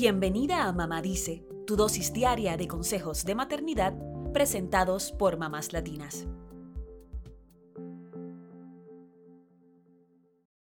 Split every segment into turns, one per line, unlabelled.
Bienvenida a Mamá Dice, tu dosis diaria de consejos de maternidad presentados por mamás latinas.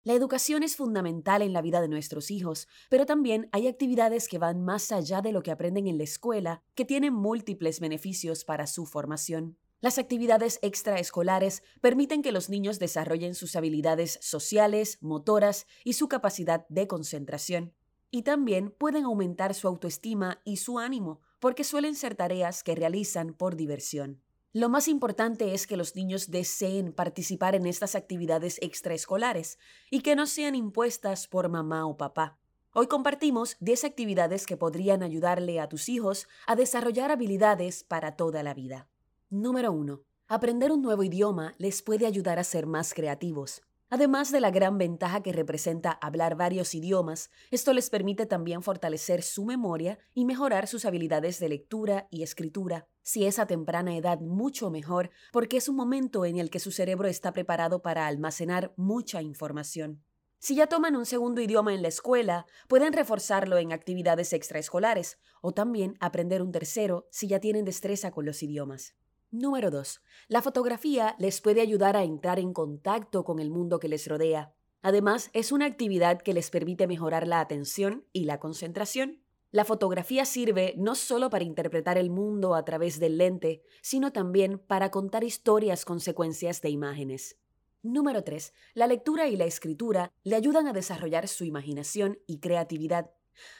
La educación es fundamental en la vida de nuestros hijos, pero también hay actividades que van más allá de lo que aprenden en la escuela, que tienen múltiples beneficios para su formación. Las actividades extraescolares permiten que los niños desarrollen sus habilidades sociales, motoras y su capacidad de concentración. Y también pueden aumentar su autoestima y su ánimo, porque suelen ser tareas que realizan por diversión. Lo más importante es que los niños deseen participar en estas actividades extraescolares y que no sean impuestas por mamá o papá. Hoy compartimos 10 actividades que podrían ayudarle a tus hijos a desarrollar habilidades para toda la vida. Número 1. Aprender un nuevo idioma les puede ayudar a ser más creativos. Además de la gran ventaja que representa hablar varios idiomas, esto les permite también fortalecer su memoria y mejorar sus habilidades de lectura y escritura. Si es a temprana edad, mucho mejor, porque es un momento en el que su cerebro está preparado para almacenar mucha información. Si ya toman un segundo idioma en la escuela, pueden reforzarlo en actividades extraescolares o también aprender un tercero si ya tienen destreza con los idiomas. Número 2. La fotografía les puede ayudar a entrar en contacto con el mundo que les rodea. Además, es una actividad que les permite mejorar la atención y la concentración. La fotografía sirve no solo para interpretar el mundo a través del lente, sino también para contar historias con secuencias de imágenes. Número 3. La lectura y la escritura le ayudan a desarrollar su imaginación y creatividad.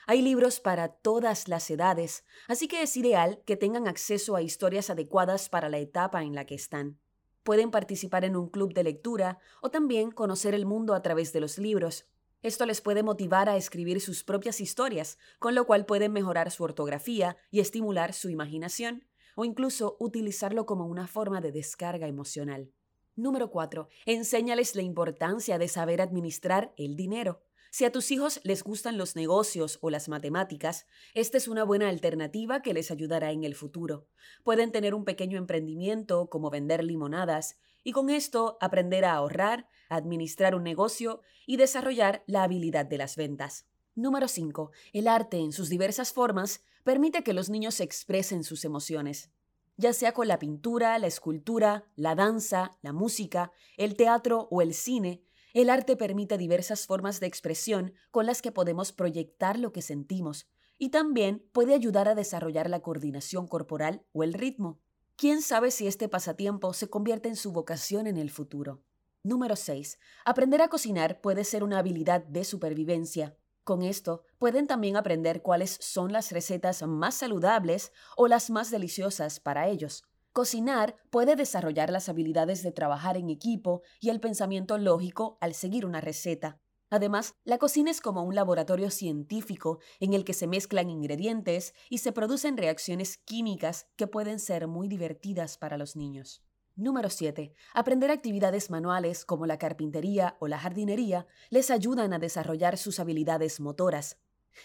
Hay libros para todas las edades, así que es ideal que tengan acceso a historias adecuadas para la etapa en la que están. Pueden participar en un club de lectura o también conocer el mundo a través de los libros. Esto les puede motivar a escribir sus propias historias, con lo cual pueden mejorar su ortografía y estimular su imaginación, o incluso utilizarlo como una forma de descarga emocional. Número 4. Enséñales la importancia de saber administrar el dinero. Si a tus hijos les gustan los negocios o las matemáticas, esta es una buena alternativa que les ayudará en el futuro. Pueden tener un pequeño emprendimiento como vender limonadas y con esto aprender a ahorrar, administrar un negocio y desarrollar la habilidad de las ventas. Número 5. El arte en sus diversas formas permite que los niños expresen sus emociones ya sea con la pintura, la escultura, la danza, la música, el teatro o el cine, el arte permite diversas formas de expresión con las que podemos proyectar lo que sentimos y también puede ayudar a desarrollar la coordinación corporal o el ritmo. ¿Quién sabe si este pasatiempo se convierte en su vocación en el futuro? Número 6. Aprender a cocinar puede ser una habilidad de supervivencia. Con esto pueden también aprender cuáles son las recetas más saludables o las más deliciosas para ellos. Cocinar puede desarrollar las habilidades de trabajar en equipo y el pensamiento lógico al seguir una receta. Además, la cocina es como un laboratorio científico en el que se mezclan ingredientes y se producen reacciones químicas que pueden ser muy divertidas para los niños. Número 7. Aprender actividades manuales como la carpintería o la jardinería les ayudan a desarrollar sus habilidades motoras.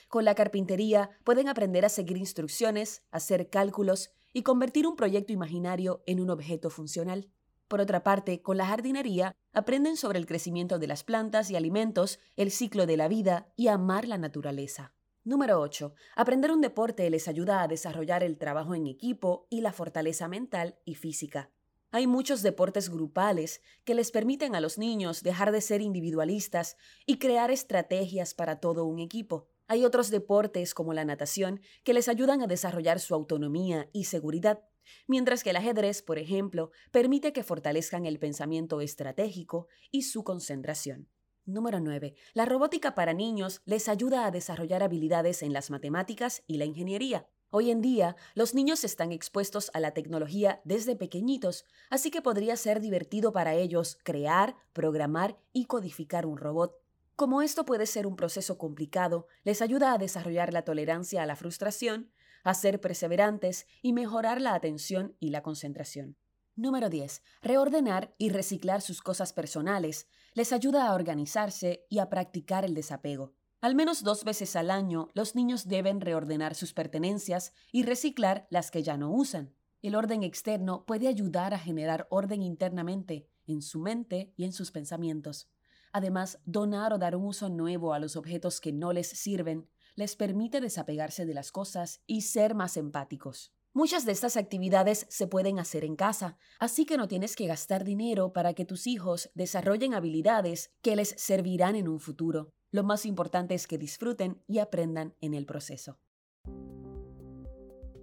Con la carpintería pueden aprender a seguir instrucciones, hacer cálculos y convertir un proyecto imaginario en un objeto funcional. Por otra parte, con la jardinería aprenden sobre el crecimiento de las plantas y alimentos, el ciclo de la vida y amar la naturaleza. Número 8. Aprender un deporte les ayuda a desarrollar el trabajo en equipo y la fortaleza mental y física. Hay muchos deportes grupales que les permiten a los niños dejar de ser individualistas y crear estrategias para todo un equipo. Hay otros deportes como la natación que les ayudan a desarrollar su autonomía y seguridad, mientras que el ajedrez, por ejemplo, permite que fortalezcan el pensamiento estratégico y su concentración. Número 9. La robótica para niños les ayuda a desarrollar habilidades en las matemáticas y la ingeniería. Hoy en día, los niños están expuestos a la tecnología desde pequeñitos, así que podría ser divertido para ellos crear, programar y codificar un robot. Como esto puede ser un proceso complicado, les ayuda a desarrollar la tolerancia a la frustración, a ser perseverantes y mejorar la atención y la concentración. Número 10. Reordenar y reciclar sus cosas personales les ayuda a organizarse y a practicar el desapego. Al menos dos veces al año, los niños deben reordenar sus pertenencias y reciclar las que ya no usan. El orden externo puede ayudar a generar orden internamente, en su mente y en sus pensamientos. Además, donar o dar un uso nuevo a los objetos que no les sirven les permite desapegarse de las cosas y ser más empáticos. Muchas de estas actividades se pueden hacer en casa, así que no tienes que gastar dinero para que tus hijos desarrollen habilidades que les servirán en un futuro. Lo más importante es que disfruten y aprendan en el proceso.